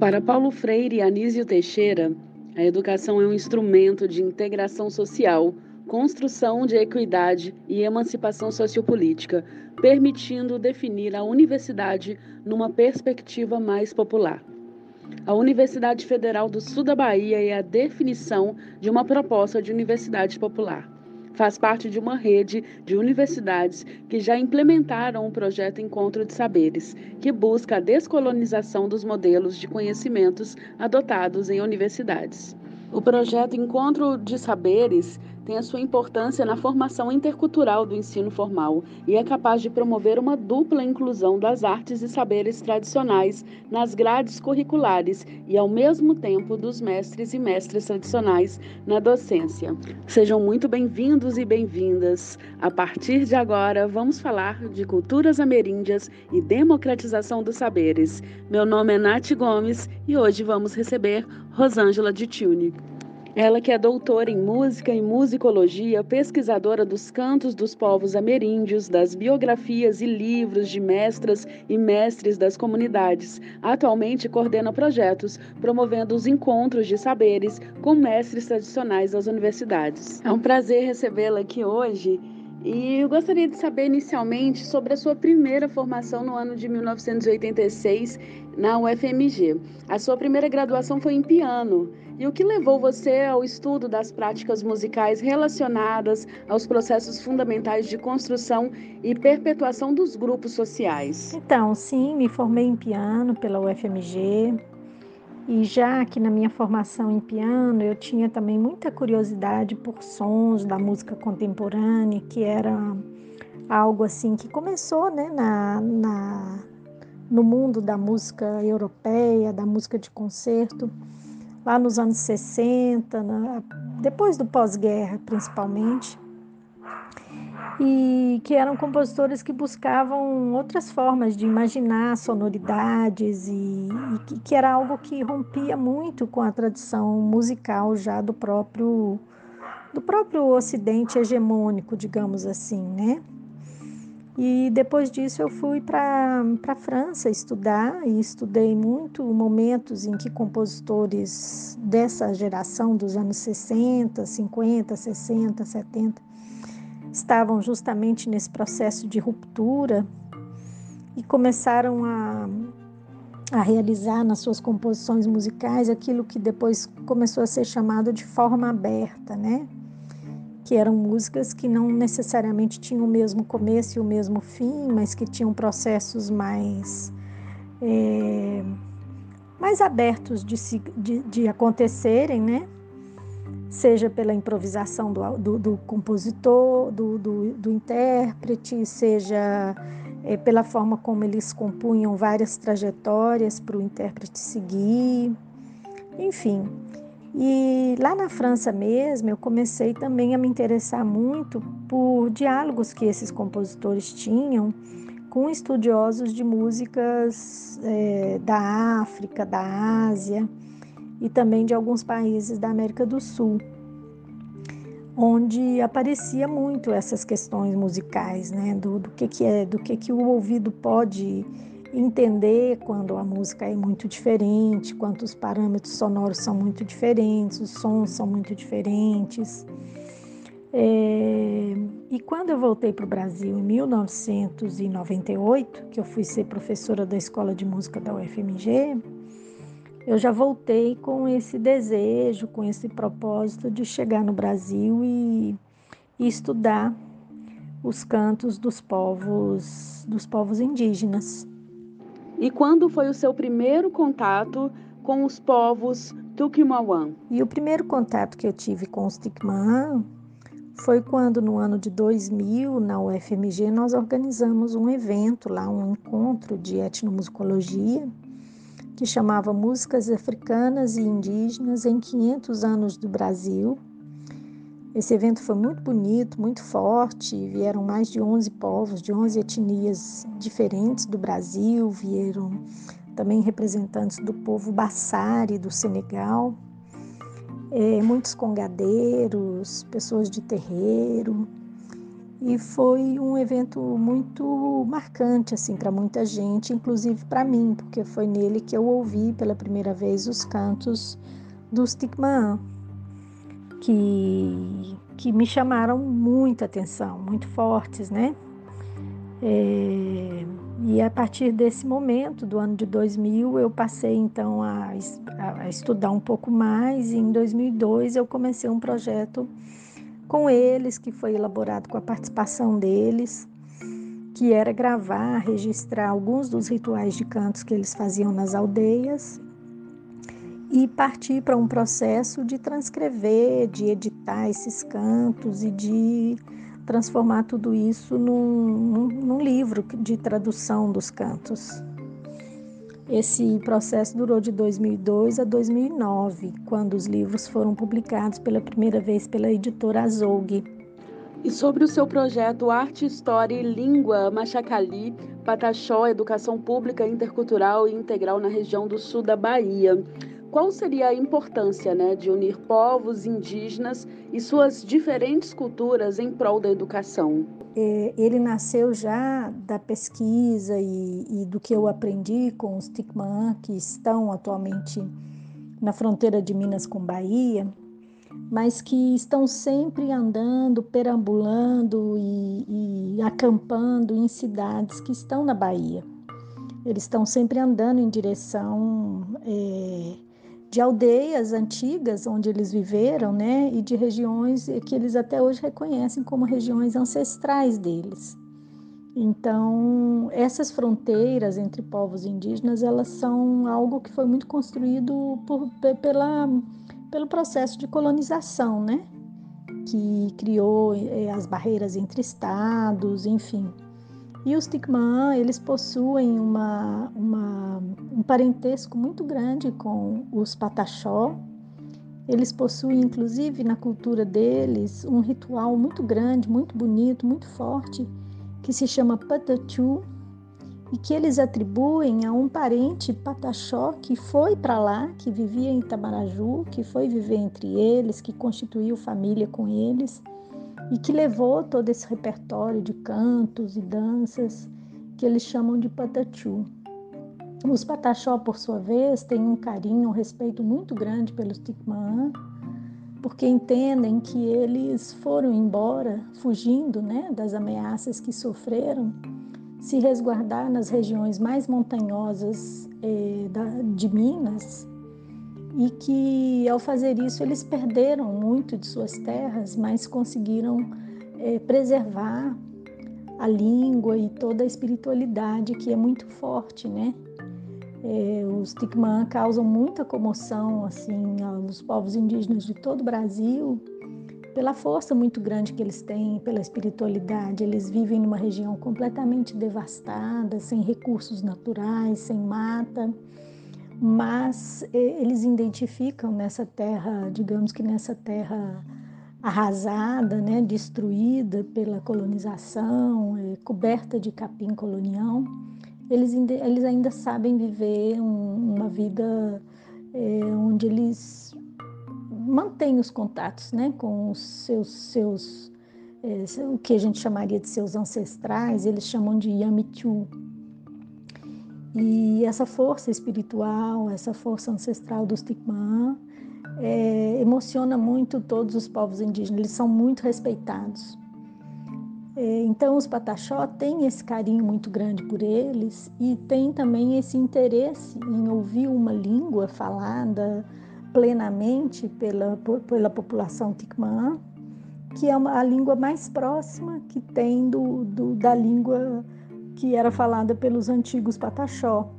Para Paulo Freire e Anísio Teixeira, a educação é um instrumento de integração social, construção de equidade e emancipação sociopolítica, permitindo definir a universidade numa perspectiva mais popular. A Universidade Federal do Sul da Bahia é a definição de uma proposta de universidade popular faz parte de uma rede de universidades que já implementaram o projeto Encontro de Saberes, que busca a descolonização dos modelos de conhecimentos adotados em universidades. O projeto Encontro de Saberes tem a sua importância na formação intercultural do ensino formal e é capaz de promover uma dupla inclusão das artes e saberes tradicionais nas grades curriculares e, ao mesmo tempo, dos mestres e mestras tradicionais na docência. Sejam muito bem-vindos e bem-vindas. A partir de agora, vamos falar de culturas ameríndias e democratização dos saberes. Meu nome é Nath Gomes e hoje vamos receber Rosângela de Tune. Ela que é doutora em música e musicologia, pesquisadora dos cantos dos povos ameríndios, das biografias e livros de mestras e mestres das comunidades. Atualmente coordena projetos promovendo os encontros de saberes com mestres tradicionais das universidades. É um prazer recebê-la aqui hoje. E eu gostaria de saber inicialmente sobre a sua primeira formação no ano de 1986 na UFMG. A sua primeira graduação foi em piano. E o que levou você ao estudo das práticas musicais relacionadas aos processos fundamentais de construção e perpetuação dos grupos sociais? Então, sim, me formei em piano pela UFMG. E já que na minha formação em piano eu tinha também muita curiosidade por sons da música contemporânea, que era algo assim que começou né, na, na, no mundo da música europeia, da música de concerto lá nos anos 60, né, depois do pós-guerra principalmente, e que eram compositores que buscavam outras formas de imaginar sonoridades e, e que, que, era algo que rompia muito com a tradição musical já do próprio do próprio Ocidente hegemônico, digamos assim, né? E depois disso eu fui para a França estudar e estudei muito momentos em que compositores dessa geração dos anos 60, 50, 60, 70 estavam justamente nesse processo de ruptura e começaram a, a realizar nas suas composições musicais aquilo que depois começou a ser chamado de forma aberta, né? Que eram músicas que não necessariamente tinham o mesmo começo e o mesmo fim, mas que tinham processos mais é, mais abertos de, se, de, de, acontecerem, né? Seja pela improvisação do, do, do compositor, do, do, do, intérprete, seja é, pela forma como eles compunham várias trajetórias para o intérprete seguir, enfim. E lá na França mesmo, eu comecei também a me interessar muito por diálogos que esses compositores tinham com estudiosos de músicas é, da África, da Ásia e também de alguns países da América do Sul, onde aparecia muito essas questões musicais, né, do, do que, que é, do que, que o ouvido pode entender quando a música é muito diferente, quando os parâmetros sonoros são muito diferentes, os sons são muito diferentes. É, e quando eu voltei para o Brasil em 1998, que eu fui ser professora da Escola de Música da UFMG, eu já voltei com esse desejo, com esse propósito de chegar no Brasil e, e estudar os cantos dos povos dos povos indígenas. E quando foi o seu primeiro contato com os povos Tukimawan? E o primeiro contato que eu tive com os Tukimawan foi quando, no ano de 2000, na UFMG, nós organizamos um evento lá, um encontro de etnomusicologia, que chamava Músicas Africanas e Indígenas em 500 anos do Brasil, esse evento foi muito bonito, muito forte. Vieram mais de 11 povos, de 11 etnias diferentes do Brasil. Vieram também representantes do povo Bassari do Senegal, é, muitos congadeiros, pessoas de terreiro. e foi um evento muito marcante assim para muita gente, inclusive para mim, porque foi nele que eu ouvi pela primeira vez os cantos dos Tikman, que que me chamaram muita atenção, muito fortes, né? É, e a partir desse momento, do ano de 2000, eu passei então a, a, estudar um pouco mais, e em 2002 eu comecei um projeto com eles, que foi elaborado com a participação deles, que era gravar, registrar alguns dos rituais de cantos que eles faziam nas aldeias e partir para um processo de transcrever, de editar esses cantos e de transformar tudo isso num, num, num livro de tradução dos cantos. Esse processo durou de 2002 a 2009, quando os livros foram publicados pela primeira vez pela editora Azougue. E sobre o seu projeto Arte, História e Língua Machacali, Pataxó, Educação Pública Intercultural e Integral na região do sul da Bahia. Qual seria a importância né, de unir povos indígenas e suas diferentes culturas em prol da educação? É, ele nasceu já da pesquisa e, e, do que eu aprendi com os Ticmã, que estão atualmente na fronteira de Minas com Bahia, mas que estão sempre andando, perambulando e, e acampando em cidades que estão na Bahia. Eles estão sempre andando em direção. É, de aldeias antigas onde eles viveram, né, e de regiões que eles até hoje reconhecem como regiões ancestrais deles. Então, essas fronteiras entre povos indígenas, elas são algo que foi muito construído por, pela, pelo processo de colonização, né? Que criou eh, as barreiras entre estados, enfim. E os Tikman, eles possuem uma, uma, um parentesco muito grande com os Pataxó. Eles possuem, inclusive, na cultura deles, um ritual muito grande, muito bonito, muito forte, que se chama Patachu, e que eles atribuem a um parente Pataxó que foi para lá, que vivia em Itamaraju, que foi viver entre eles, que constituiu família com eles e que levou todo esse repertório de cantos e danças que eles chamam de patachu. Os pataxó, por sua vez, têm um carinho, um respeito muito grande pelos Tikmaã, porque entendem que eles foram embora, fugindo né, das ameaças que sofreram, se resguardar nas regiões mais montanhosas eh, da, de Minas e que ao fazer isso eles perderam muito de suas terras, mas conseguiram é, preservar a língua e toda a espiritualidade que é muito forte, né? É, os Tikman causam muita comoção assim aos povos indígenas de todo o Brasil pela força muito grande que eles têm, pela espiritualidade. Eles vivem numa região completamente devastada, sem recursos naturais, sem mata mas eles identificam nessa terra, digamos que nessa terra arrasada, né, destruída pela colonização, é, coberta de capim colonial, eles, eles ainda sabem viver um, uma vida é, onde eles mantêm os contatos né, com os seus, seus é, o que a gente chamaria de seus ancestrais, eles chamam de Yamichu, e essa força espiritual, essa força ancestral dos Tikmã, é, emociona muito todos os povos indígenas, eles são muito respeitados. É, então, os Pataxó têm esse carinho muito grande por eles e têm também esse interesse em ouvir uma língua falada plenamente pela, pela população Tikmã, que é uma, a língua mais próxima que tem do, do da língua que era falada pelos antigos Pataxó,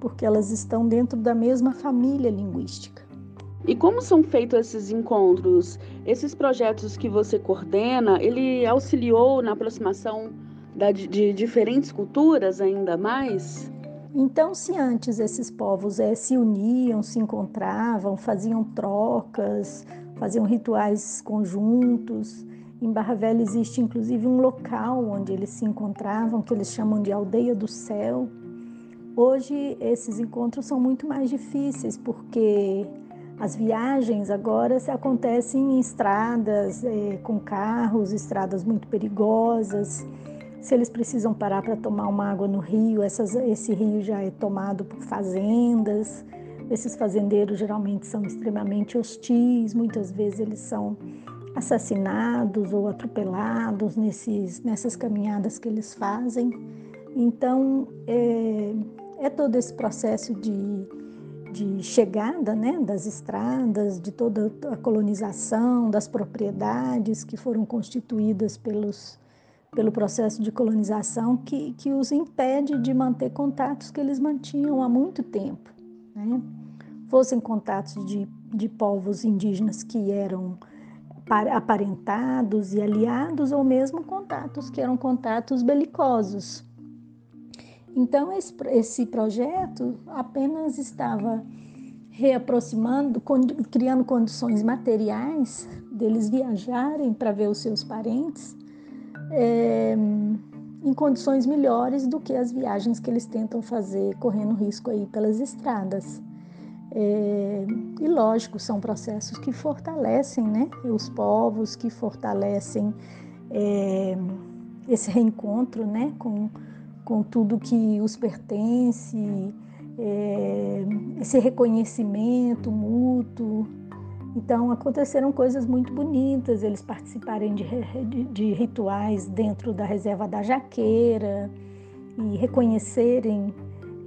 porque elas estão dentro da mesma família linguística. E como são feitos esses encontros? Esses projetos que você coordena, ele auxiliou na aproximação da, de diferentes culturas ainda mais? Então, se antes esses povos é, se uniam, se encontravam, faziam trocas, faziam rituais conjuntos, em Barra Velha existe inclusive um local onde eles se encontravam, que eles chamam de Aldeia do Céu. Hoje esses encontros são muito mais difíceis porque As viagens agora acontecem em estradas é, com carros, estradas muito perigosas. Se eles precisam parar para tomar uma água no rio, essas, esse rio já é tomado por fazendas. Esses fazendeiros geralmente são extremamente hostis, muitas vezes eles são assassinados ou atropelados nesses, nessas caminhadas que eles fazem. Então, é, é todo esse processo de, de chegada né, das estradas, de toda a colonização, das propriedades que foram constituídas pelos, pelo processo de colonização, que, que os impede de manter contatos que eles mantinham há muito tempo. Né? Fossem contatos de, de povos indígenas que eram aparentados e aliados, ou mesmo contatos que eram contatos belicosos. Então, esse, projeto apenas estava reaproximando, criando condições materiais deles viajarem para ver os seus parentes é, em condições melhores do que as viagens que eles tentam fazer correndo risco aí pelas estradas. É, e lógico, são processos que fortalecem né, os povos, que fortalecem é, esse reencontro né, com, com tudo que os pertence, é, esse reconhecimento mútuo. Então, aconteceram coisas muito bonitas, eles participarem de, de, de rituais dentro da reserva da Jaqueira e reconhecerem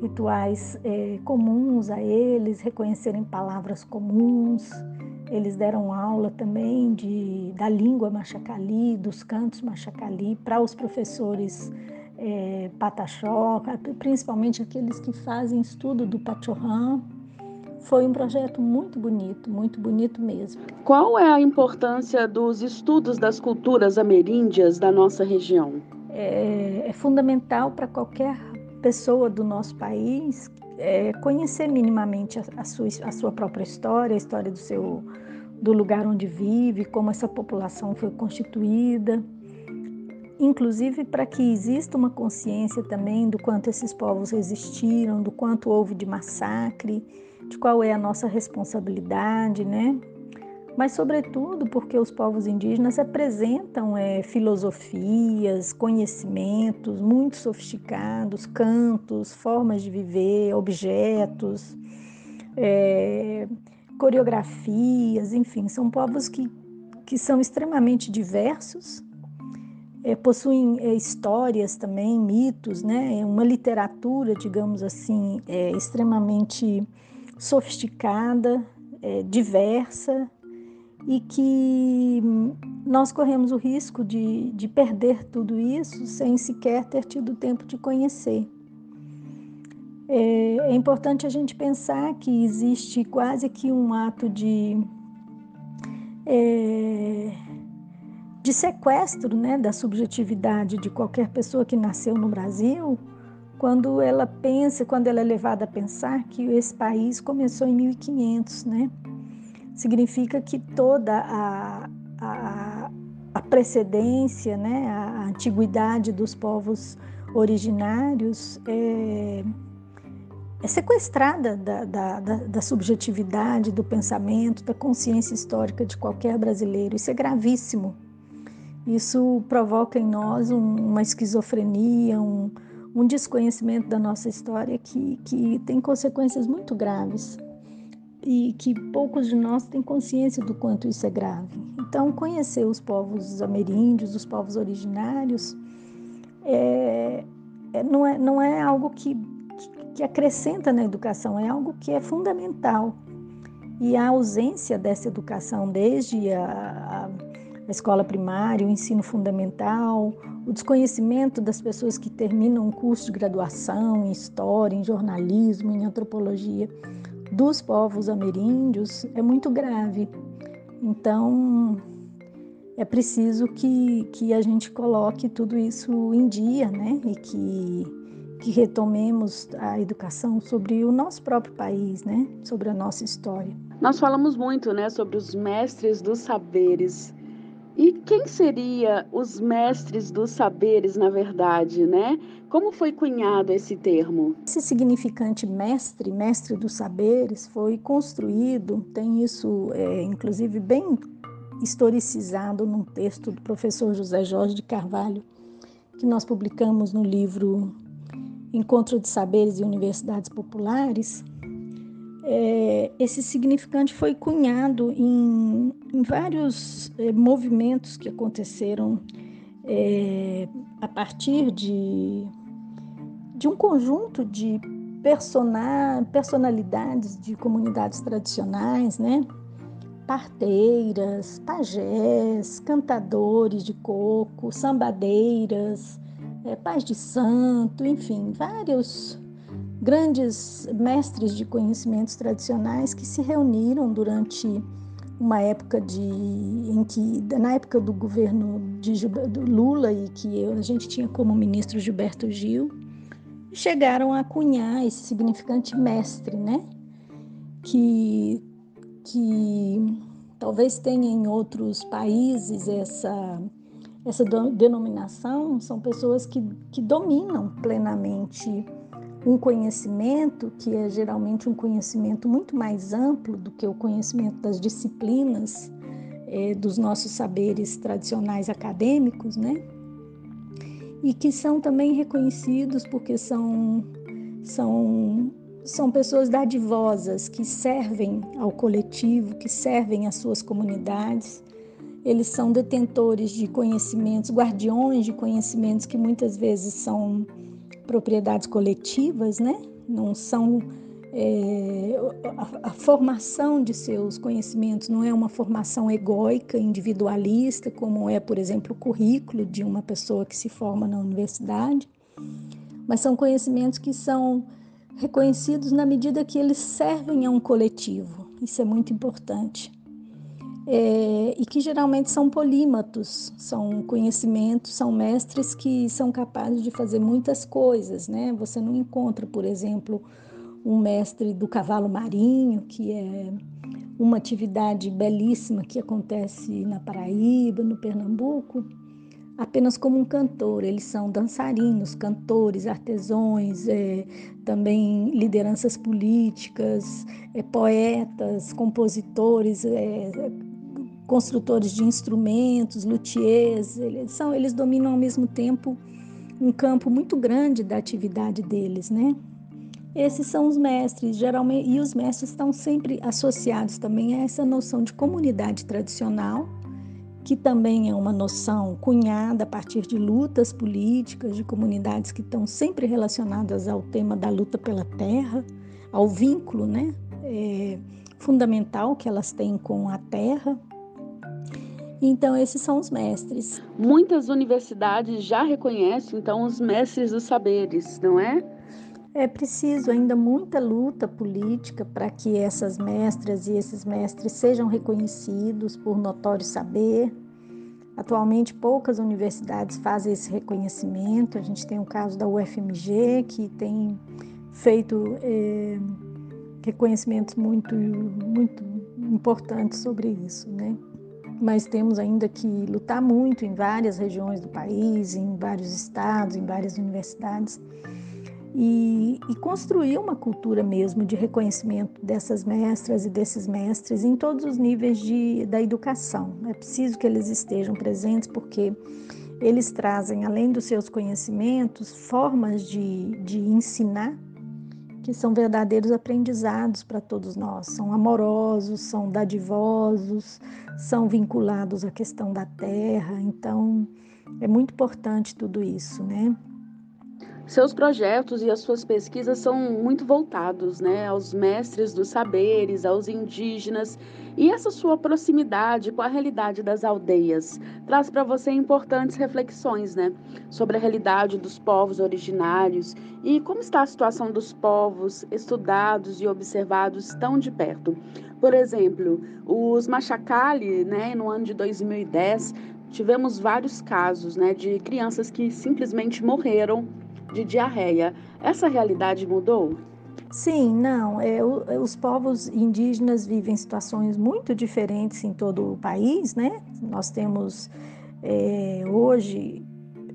rituais é, comuns a eles, reconhecerem palavras comuns. Eles deram aula também de, da língua machacali, dos cantos machacali, para os professores é, pataxó, principalmente aqueles que fazem estudo do pachorrã. Foi um projeto muito bonito, muito bonito mesmo. Qual é a importância dos estudos das culturas ameríndias da nossa região? É, é fundamental para qualquer pessoa do nosso país é, conhecer minimamente a, a, sua, a sua própria história, a história do seu do lugar onde vive, como essa população foi constituída, inclusive para que exista uma consciência também do quanto esses povos resistiram, do quanto houve de massacre, de qual é a nossa responsabilidade, né? Mas, sobretudo, porque os povos indígenas apresentam é, filosofias, conhecimentos muito sofisticados, cantos, formas de viver, objetos, é, coreografias, enfim, são povos que, que são extremamente diversos, é, possuem é, histórias também, mitos, né? uma literatura, digamos assim, é, extremamente sofisticada, é, diversa e que nós corremos o risco de, de perder tudo isso sem sequer ter tido tempo de conhecer. É, é importante a gente pensar que existe quase que um ato de, é, de sequestro né, da subjetividade de qualquer pessoa que nasceu no Brasil, quando ela pensa, quando ela é levada a pensar que esse país começou em 1500, né? Significa que toda a, a, a precedência, né, a antiguidade dos povos originários é, é sequestrada da, da, da, da, subjetividade, do pensamento, da consciência histórica de qualquer brasileiro. Isso é gravíssimo. Isso provoca em nós um, uma esquizofrenia, um, um desconhecimento da nossa história que, que tem consequências muito graves e que poucos de nós têm consciência do quanto isso é grave. Então, conhecer os povos ameríndios, os povos originários, é, é, não, é, não é algo que, que acrescenta na educação, é algo que é fundamental. E a ausência dessa educação, desde a, a escola primária, o ensino fundamental, o desconhecimento das pessoas que terminam um curso de graduação em história, em jornalismo, em antropologia, dos povos ameríndios é muito grave. Então, é preciso que, que a gente coloque tudo isso em dia, né? E que, que retomemos a educação sobre o nosso próprio país, né? Sobre a nossa história. Nós falamos muito, né, sobre os mestres dos saberes. E quem seria os mestres dos saberes, na verdade, né? Como foi cunhado esse termo? Esse significante mestre, mestre dos saberes, foi construído, tem isso, é, inclusive, bem historicizado num texto do professor José Jorge de Carvalho, que nós publicamos no livro Encontro de Saberes e Universidades Populares, é, esse significante foi cunhado em, em vários é, movimentos que aconteceram é, a partir de, de um conjunto de persona, personalidades de comunidades tradicionais, né? parteiras, pajés, cantadores de coco, sambadeiras, é, pais de santo, enfim, vários grandes mestres de conhecimentos tradicionais que se reuniram durante uma época de em que na época do governo de Lula e que a gente tinha como ministro Gilberto Gil chegaram a cunhar esse significante mestre, né? Que que talvez tenha em outros países essa essa denominação são pessoas que, que dominam plenamente um conhecimento que é geralmente um conhecimento muito mais amplo do que o conhecimento das disciplinas é, dos nossos saberes tradicionais acadêmicos, né? E que são também reconhecidos porque são, são, são pessoas dadivosas que servem ao coletivo, que servem às suas comunidades. Eles são detentores de conhecimentos, guardiões de conhecimentos que muitas vezes são propriedades coletivas, né? Não são é, a, a, formação de seus conhecimentos não é uma formação egóica, individualista, como é, por exemplo, o currículo de uma pessoa que se forma na universidade, mas são conhecimentos que são reconhecidos na medida que eles servem a um coletivo. Isso é muito importante é, e que geralmente são polímatos, são conhecimentos, são mestres que são capazes de fazer muitas coisas, né? Você não encontra, por exemplo, um mestre do cavalo marinho, que é uma atividade belíssima que acontece na Paraíba, no Pernambuco, apenas como um cantor. Eles são dançarinos, cantores, artesões, é, também lideranças políticas, é, poetas, compositores, é, construtores de instrumentos, luthiers, eles, são, eles dominam ao mesmo tempo um campo muito grande da atividade deles, né? Esses são os mestres, geralmente, e os mestres estão sempre associados também a essa noção de comunidade tradicional, que também é uma noção cunhada a partir de lutas políticas, de comunidades que estão sempre relacionadas ao tema da luta pela terra, ao vínculo, né? É, fundamental que elas têm com a terra, então, esses são os mestres. Muitas universidades já reconhecem, então, os mestres dos saberes, não é? É preciso ainda muita luta política para que essas mestras e esses mestres sejam reconhecidos por notório saber. Atualmente, poucas universidades fazem esse reconhecimento. A gente tem o caso da UFMG, que tem feito é, reconhecimentos muito, muito importantes sobre isso, né? mas temos ainda que lutar muito em várias regiões do país, em vários estados, em várias universidades, e, e, construir uma cultura mesmo de reconhecimento dessas mestras e desses mestres em todos os níveis de, da educação. É preciso que eles estejam presentes porque eles trazem, além dos seus conhecimentos, formas de, de ensinar que são verdadeiros aprendizados para todos nós. São amorosos, são dadivosos, são vinculados à questão da terra. Então, é muito importante tudo isso, né? Seus projetos e as suas pesquisas são muito voltados né, aos mestres dos saberes, aos indígenas, e essa sua proximidade com a realidade das aldeias traz para você importantes reflexões né, sobre a realidade dos povos originários e como está a situação dos povos estudados e observados tão de perto. Por exemplo, os Machacali, né, no ano de 2010, tivemos vários casos né, de crianças que simplesmente morreram de diarreia. Essa realidade mudou? Sim, não. É, é, os povos indígenas vivem situações muito diferentes em todo o país, né? Nós temos é, hoje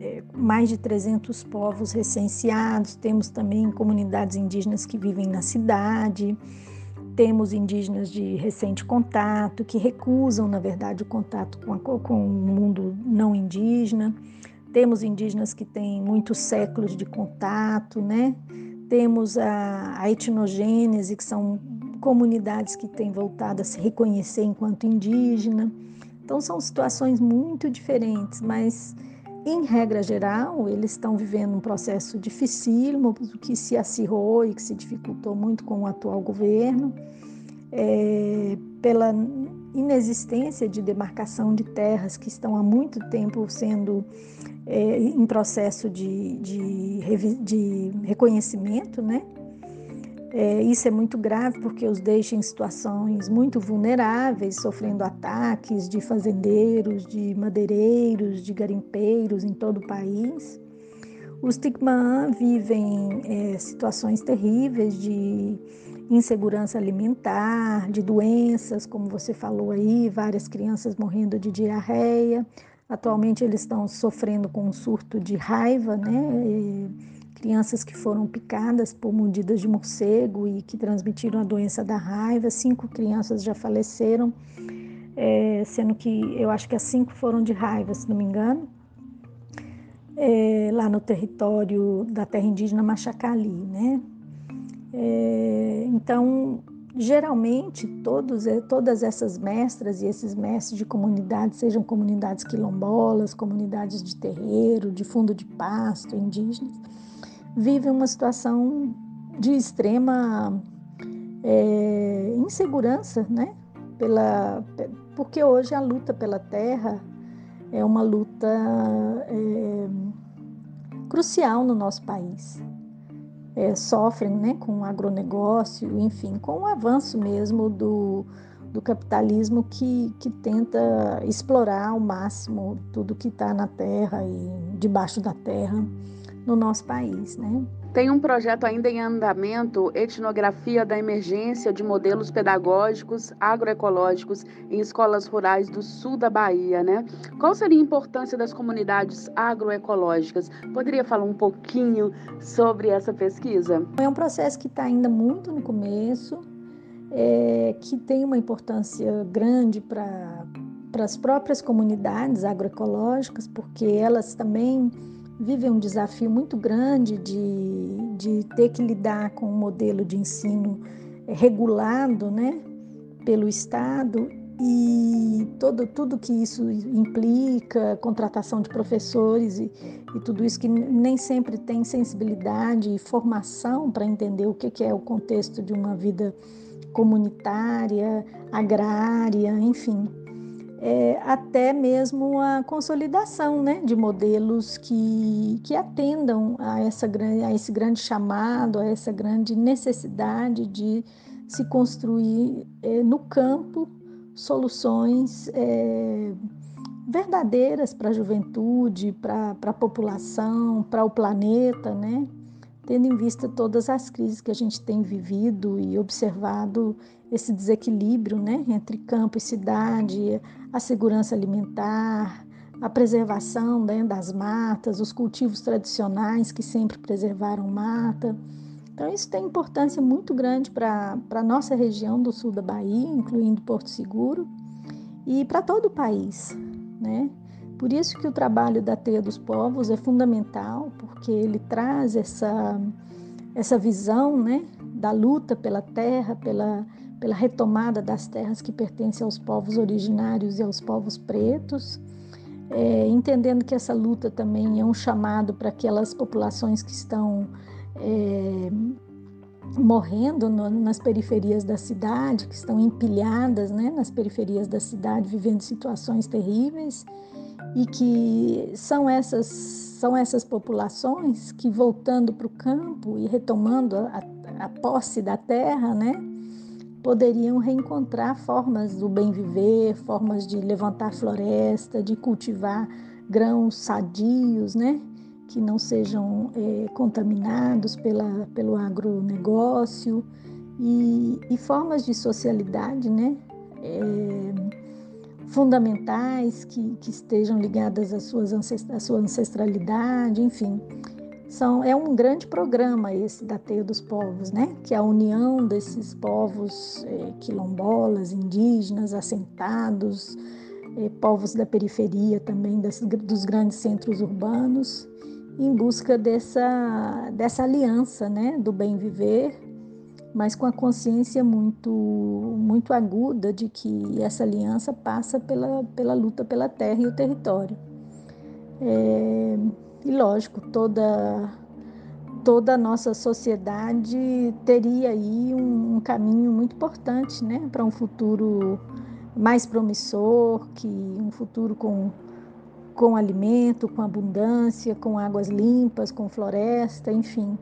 é, mais de 300 povos recenseados, temos também comunidades indígenas que vivem na cidade, temos indígenas de recente contato, que recusam, na verdade, o contato com, a, com o mundo não indígena. Temos indígenas que têm muitos séculos de contato, né? Temos a, a etnogênese, que são comunidades que têm voltado a se reconhecer enquanto indígena. Então, são situações muito diferentes, mas, em regra geral, eles estão vivendo um processo dificílimo, que se acirrou e que se dificultou muito com o atual governo é, pela inexistência de demarcação de terras que estão há muito tempo sendo é, em processo de, de, de reconhecimento, né? É, isso é muito grave porque os deixa em situações muito vulneráveis, sofrendo ataques de fazendeiros, de madeireiros, de garimpeiros em todo o país. Os Ticmã vivem é, situações terríveis de insegurança alimentar, de doenças, como você falou aí, várias crianças morrendo de diarreia. Atualmente eles estão sofrendo com um surto de raiva, né? E crianças que foram picadas por mordidas de morcego e que transmitiram a doença da raiva. Cinco crianças já faleceram, é, sendo que eu acho que as cinco foram de raiva, se não me engano. É, lá no território da terra indígena Machacali, né? É, então, geralmente, todos, é, todas essas mestras e esses mestres de comunidades, sejam comunidades quilombolas, comunidades de terreiro, de fundo de pasto, indígenas, vivem uma situação de extrema é, insegurança, né? Pela, porque hoje a luta pela terra é uma luta é, crucial no nosso país é, sofrem né, com o agronegócio, enfim, com o avanço mesmo do, do capitalismo que, que tenta explorar ao máximo tudo que está na terra e debaixo da terra no nosso país, né? Tem um projeto ainda em andamento, Etnografia da Emergência de Modelos Pedagógicos Agroecológicos em Escolas Rurais do Sul da Bahia, né? Qual seria a importância das comunidades agroecológicas? Poderia falar um pouquinho sobre essa pesquisa? É um processo que está ainda muito no começo, é, que tem uma importância grande para as próprias comunidades agroecológicas, porque elas também vive um desafio muito grande de, de ter que lidar com um modelo de ensino regulado né, pelo Estado. E todo, tudo que isso implica, contratação de professores e, e tudo isso que nem sempre tem sensibilidade e formação para entender o que, que é o contexto de uma vida comunitária, agrária, enfim é, até mesmo a consolidação né, de modelos que, que atendam a, essa, a esse grande chamado, a essa grande necessidade de se construir é, no campo soluções é, verdadeiras para a juventude, para a população, para o planeta, né? Tendo em vista todas as crises que a gente tem vivido e observado esse desequilíbrio né, entre campo e cidade, a segurança alimentar, a preservação né, das matas, os cultivos tradicionais que sempre preservaram mata. Então, isso tem importância muito grande para a nossa região do sul da Bahia, incluindo Porto Seguro, e para todo o país. Né? Por isso que o trabalho da Teia dos Povos é fundamental, porque ele traz essa, essa visão né, da luta pela terra, pela pela retomada das terras que pertencem aos povos originários e aos povos pretos, é, entendendo que essa luta também é um chamado para aquelas populações que estão é, morrendo no, nas periferias da cidade, que estão empilhadas né, nas periferias da cidade, vivendo situações terríveis, e que são essas, são essas populações que, voltando para o campo e retomando a, a posse da terra, né, poderiam reencontrar formas do bem viver, formas de levantar floresta, de cultivar grãos sadios, né? Que não sejam é, contaminados pela, pelo agronegócio e, e formas de socialidade, né? É, fundamentais que, que estejam ligadas às suas à sua ancestralidade, enfim. São, é um grande programa esse da Teia dos Povos, né? que é a união desses povos é, quilombolas, indígenas, assentados, é, povos da periferia também, das, dos grandes centros urbanos, em busca dessa, dessa aliança né? do bem viver mas com a consciência muito, muito aguda de que essa aliança passa pela, pela luta pela terra e o território. É, e lógico, toda, toda a nossa sociedade teria aí um, um caminho muito importante né, para um futuro mais promissor, que um futuro com, com alimento, com abundância, com águas limpas, com floresta, enfim.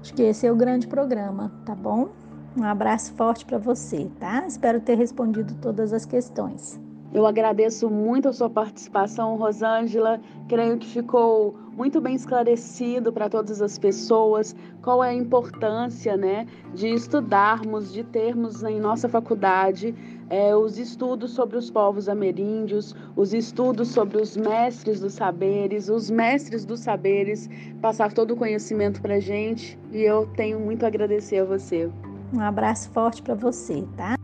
Acho que esse é o grande programa, tá bom? Um abraço forte para você, tá? Espero ter respondido todas as questões. Eu agradeço muito a sua participação, Rosângela. Creio que ficou muito bem esclarecido para todas as pessoas qual é a importância né, de estudarmos, de termos em nossa faculdade é, os estudos sobre os povos ameríndios, os estudos sobre os mestres dos saberes, os mestres dos saberes, passar todo o conhecimento para a gente. E eu tenho muito a agradecer a você. Um abraço forte para você, tá?